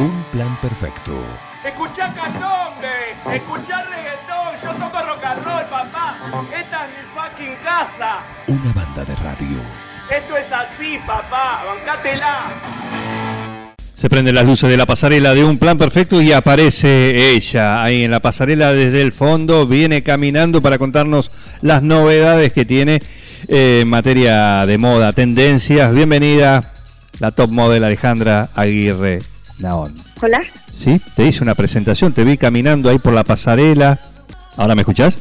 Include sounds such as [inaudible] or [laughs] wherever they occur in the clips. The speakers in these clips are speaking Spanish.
Un plan perfecto. Escuchá candombe, escuchá reggaetón, yo toco rock and roll, papá. Esta es mi fucking casa. Una banda de radio. Esto es así, papá, bancátela. Se prenden las luces de la pasarela de un plan perfecto y aparece ella ahí en la pasarela desde el fondo, viene caminando para contarnos las novedades que tiene eh, en materia de moda, tendencias. Bienvenida, la top model Alejandra Aguirre Hola. Sí, te hice una presentación, te vi caminando ahí por la pasarela. ¿Ahora me escuchás?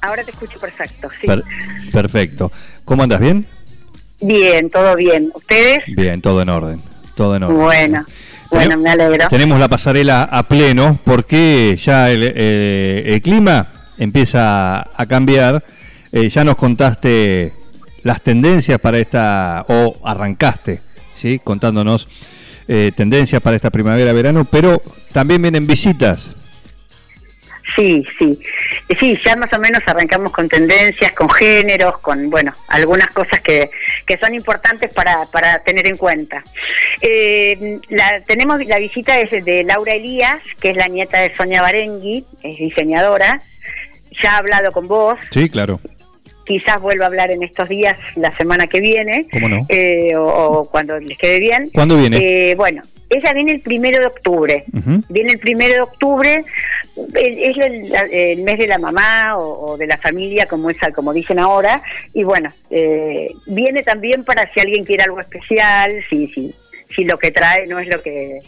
Ahora te escucho perfecto, sí. Per- perfecto. ¿Cómo andas? ¿Bien? Bien, todo bien. ¿Ustedes? Bien, todo en orden. Todo en orden. Bueno, bueno, me alegro. Tenemos la pasarela a pleno porque ya el, eh, el clima empieza a cambiar. Eh, ya nos contaste las tendencias para esta, o arrancaste, ¿sí? Contándonos eh, tendencias para esta primavera-verano, pero también vienen visitas. Sí, sí. Eh, Sí, ya más o menos arrancamos con tendencias, con géneros, con, bueno, algunas cosas que, que son importantes para, para tener en cuenta. Eh, la, tenemos la visita es de Laura Elías, que es la nieta de Sonia Barengui, es diseñadora. Ya ha hablado con vos, Sí, claro. Quizás vuelva a hablar en estos días, la semana que viene, ¿Cómo no? eh, o, o cuando les quede bien. ¿Cuándo viene? Eh, bueno, ella viene el primero de octubre. Viene el primero de octubre, es el, mes de la mamá o, o de la familia, como es, como dicen ahora, y bueno, eh, viene también para si alguien quiere algo especial, si, si, si lo que trae no es lo que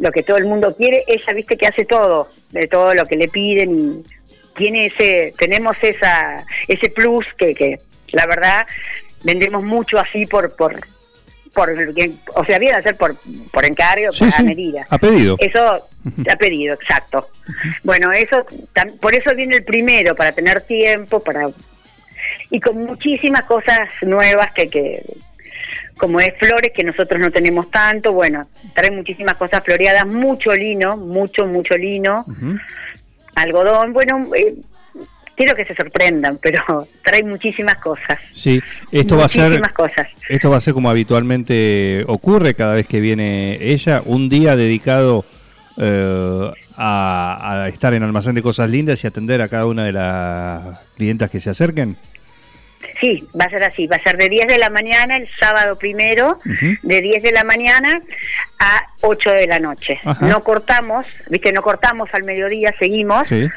lo que todo el mundo quiere, ella viste que hace todo, de todo lo que le piden y tiene ese, tenemos esa, ese plus que, que la verdad vendemos mucho así por, por, por, o sea, viene a ser por, por encargo, Sí, por sí, medida. a pedido. Eso ha pedido, exacto. Bueno, eso tam- por eso viene el primero, para tener tiempo, para y con muchísimas cosas nuevas que, que como es flores que nosotros no tenemos tanto, bueno, trae muchísimas cosas floreadas, mucho lino, mucho, mucho lino, Ujú. Algodón, bueno, eh, quiero que se sorprendan, pero [laughs] trae muchísimas cosas. Sí, esto va a ser cosas. Esto va a ser como habitualmente ocurre cada vez que viene ella, un día dedicado eh, a, a estar en Almacén de Cosas Lindas y atender a cada una de las clientas que se acerquen. Sí, va a ser así, va a ser de 10 de la mañana el sábado primero, de 10 de la mañana a 8 de la noche. Ajá. No cortamos, viste, no cortamos al mediodía, seguimos. Sí,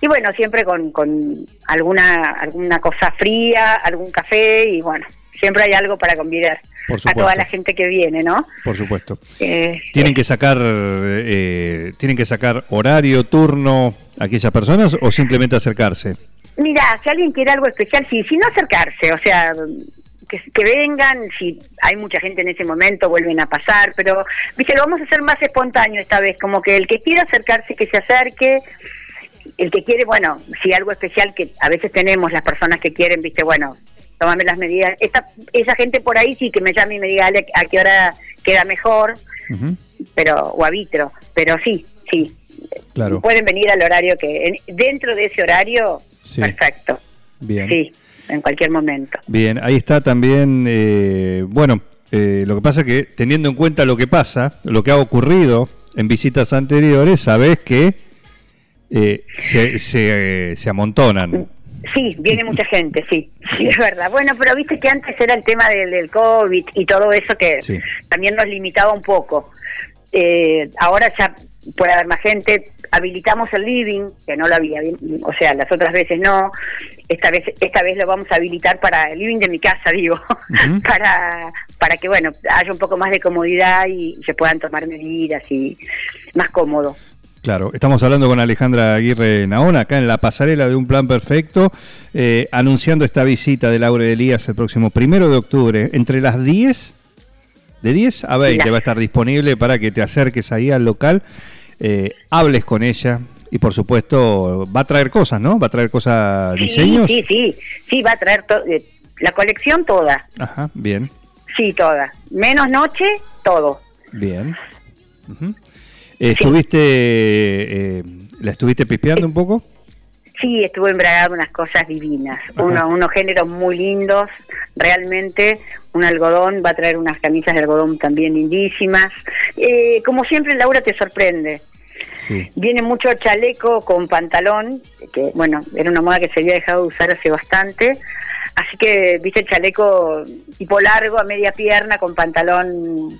Y bueno, siempre con, con alguna alguna cosa fría, algún café y bueno, siempre hay algo para convidar a toda la gente que viene, ¿no? por supuesto. Eh, ¿Tienen que sacar eh, tienen que sacar horario, turno a aquellas personas o simplemente acercarse? Mira, si alguien quiere algo especial, sí, si no acercarse, o sea, que, que vengan, si hay mucha gente en ese momento, vuelven a pasar, pero, viste, lo vamos a hacer más espontáneo esta vez, como que el que quiera acercarse, que se acerque, el que quiere, bueno, si algo especial que a veces tenemos las personas que quieren, viste, bueno, tómame las medidas, esta, esa gente por ahí sí que me llame y me diga Ale, a qué hora queda mejor, pero, o a vitro, pero sí, sí, Claro, pueden venir al horario que, en- dentro de ese horario, Sí. perfecto. bien. Sí, en cualquier momento. Bien, ahí está también, eh, bueno, eh, lo que pasa que teniendo en cuenta lo que pasa, lo que ha ocurrido en visitas anteriores, sabes que eh, se, se, eh, se amontonan. Sí, viene mucha gente, sí, [laughs] sí, es verdad. Bueno, pero viste que antes era el tema del, del COVID y todo eso que Sí. también nos limitaba un poco. Eh, ahora ya puede haber más gente. Habilitamos el living, que no lo había, o sea, las otras veces no. Esta vez, esta vez lo vamos a habilitar para el living de mi casa, [laughs] digo, para para que bueno haya un poco más de comodidad y se puedan tomar medidas y más cómodo. Claro, estamos hablando con Alejandra Aguirre Naona, acá en la pasarela de Un Plan Perfecto, eh, anunciando esta visita de Laura de Elías el próximo primero de octubre, entre las 10, de 10 a 20 Mira. va a estar disponible para que te acerques ahí al local, eh, hables con ella y por supuesto va a traer cosas, ¿no? Va a traer cosas, Sí, diseños. Sí, sí, sí, va a traer eh, la colección toda. Ajá, bien, Sí, toda. Menos noche, todo. bien. Eh, ¿Estuviste, eh, la estuviste pispeando un poco? Sí, estuvo embragado unas cosas divinas, uno, unos géneros muy lindos, realmente un algodón, va a traer unas camisas de algodón también lindísimas. Eh, como siempre, Laura te sorprende. Sí. Viene mucho chaleco con pantalón, que bueno, era una moda que se había dejado de usar hace bastante. Así que, viste, el chaleco tipo largo, a media pierna, con pantalón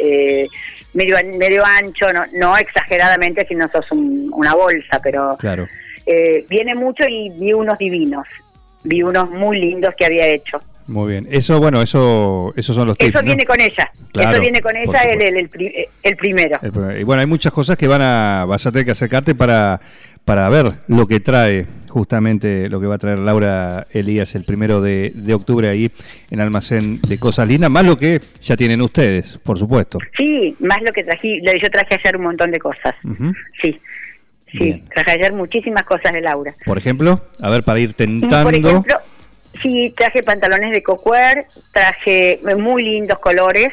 eh, medio, medio ancho, no, no exageradamente si no sos un- una bolsa, pero Claro. eh, viene mucho y vi unos divinos, vi unos muy lindos que había hecho. Muy bien. Eso, bueno, eso, esos son los tips. Eso ¿no? viene con ella, Claro, eso viene con ella el, el, el el primero. Y bueno, hay muchas cosas que van a, vas a tener que acercarte para, para ver lo que trae, justamente lo que va a traer Laura Elías el primero de, de octubre ahí en Almacén de Cosas Lindas, más lo que ya tienen ustedes, por supuesto. Sí, más lo que traje, lo- yo traje ayer un montón de cosas. Sí, sí, Bien. traje ayer muchísimas cosas de Laura. Por ejemplo, a ver, para ir tentando. Por ejemplo, sí, traje pantalones de cocuer, traje muy lindos colores,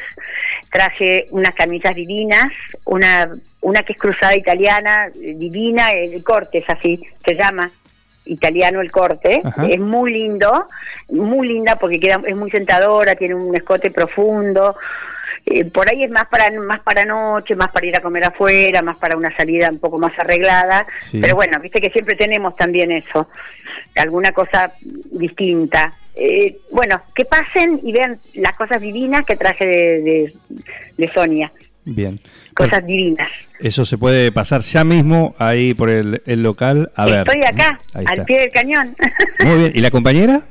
traje unas camisas divinas, una una que es cruzada italiana, divina, el corte es así, se llama italiano el corte, Ajá. es muy lindo, muy linda porque queda es muy sentadora, tiene un escote profundo. Eh, por ahí es más para más para noche, más para ir a comer afuera, más para una salida un poco más arreglada. Sí. Pero bueno, viste que siempre tenemos también eso, alguna cosa distinta. Eh, bueno, que pasen y vean las cosas divinas que traje de, de, de Sonia, Bien. cosas divinas. Eso se puede pasar ya mismo ahí por el, el local. A ver. Estoy acá, Ahí al pie del cañón. Muy bien. ¿Y la compañera?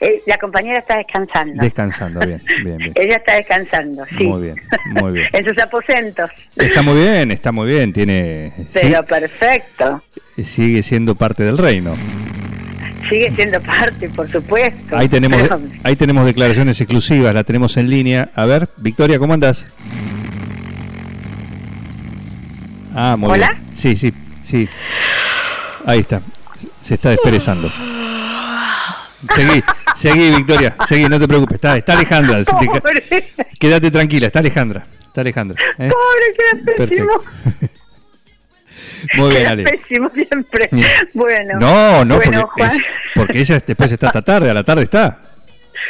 Eh, la compañera está descansando. Descansando, bien, [laughs] bien, bien. Ella está descansando, sí. Muy bien, muy bien. [laughs] en sus aposentos. Está muy bien, está muy bien, tiene Pero sí, perfecto. sigue siendo parte del reino. Sigue siendo parte, por supuesto. Ahí tenemos Pero- ahí tenemos declaraciones exclusivas, la tenemos en línea. A ver, Victoria, ¿cómo andás? Ah, muy ¿Hola? bien. Sí, sí, sí. Ahí está. Se está desperezando. Seguí, seguí, Victoria, seguí, no te preocupes. Está, está Alejandra. te Quédate tranquila, está Alejandra. Está Alejandra. ¿eh? pobre, queda. [laughs] Muy bien, Ale. pésimo siempre. Bueno. No, no, Bueno, porque, es- porque ella después está hasta tarde, a la tarde está.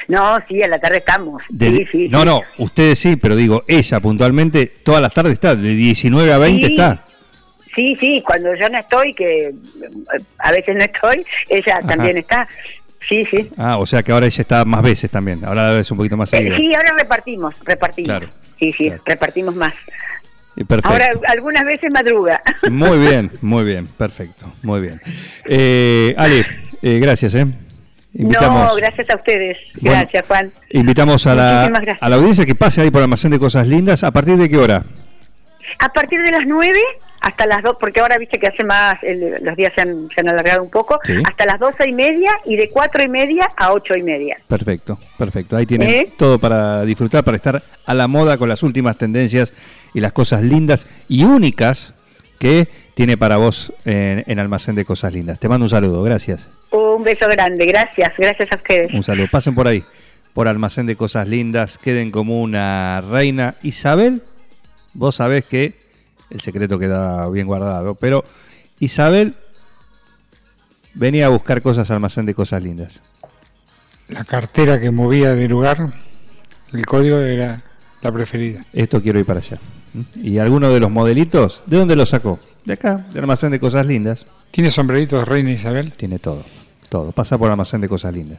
No, sí, a la tarde estamos. De- sí, sí, no, sí. no, ustedes sí, pero digo, ella puntualmente todas las tardes está, de 19 a 20 Sí. está. Sí, sí, cuando yo no estoy, que eh, a veces no estoy, ella Ajá. también está. Sí, sí. Ah, o sea que ahora ella está más veces también, ahora es un poquito más Eh, seguido. sí, ahora repartimos, repartimos. Claro, sí, sí, claro. repartimos más. Perfecto. Ahora algunas veces madruga. [laughs] Muy bien, muy bien, perfecto, muy bien. Eh, Ale, eh, gracias, ¿eh? No, gracias a ustedes. Bueno, Gracias, Juan. Invitamos a la, a la audiencia que pase ahí por Almacén de Cosas Lindas. ¿A partir de qué hora? A partir de las 9 hasta las 2, porque ahora viste que hace más, el- los días se han, se han alargado un poco, Sí. hasta las 12 y media y de 4 y media a 8 y media. Perfecto, perfecto. Ahí tienen ¿Eh? todo para disfrutar, para estar a la moda con las últimas tendencias y las cosas lindas y únicas que tiene para vos en, en Almacén de Cosas Lindas. Te mando un saludo, gracias. Un beso grande, gracias, gracias a ustedes. Un saludo. Pasen por ahí, por Almacén de Cosas Lindas, queden como una reina. Isabel, vos sabés que el secreto queda bien guardado, pero Isabel venía a buscar cosas al Almacén de Cosas Lindas. La cartera que movía de lugar, el código era la preferida. Esto quiero ir para allá. ¿Mm? ¿Y alguno de los modelitos? ¿De dónde lo sacó? De acá, del almacén de cosas lindas. ¿Tiene sombreritos Reina Isabel? Tiene todo, todo. Pasa por almacén de cosas lindas.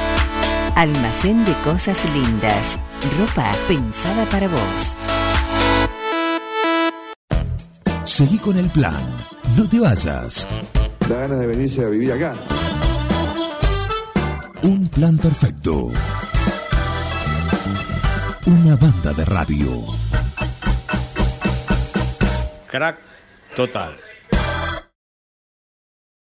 Almacén de Cosas Lindas. Ropa pensada para vos. Seguí con el plan. No te vayas. Da ganas de venirse a vivir acá. Un plan perfecto. Una banda de radio. Crack total.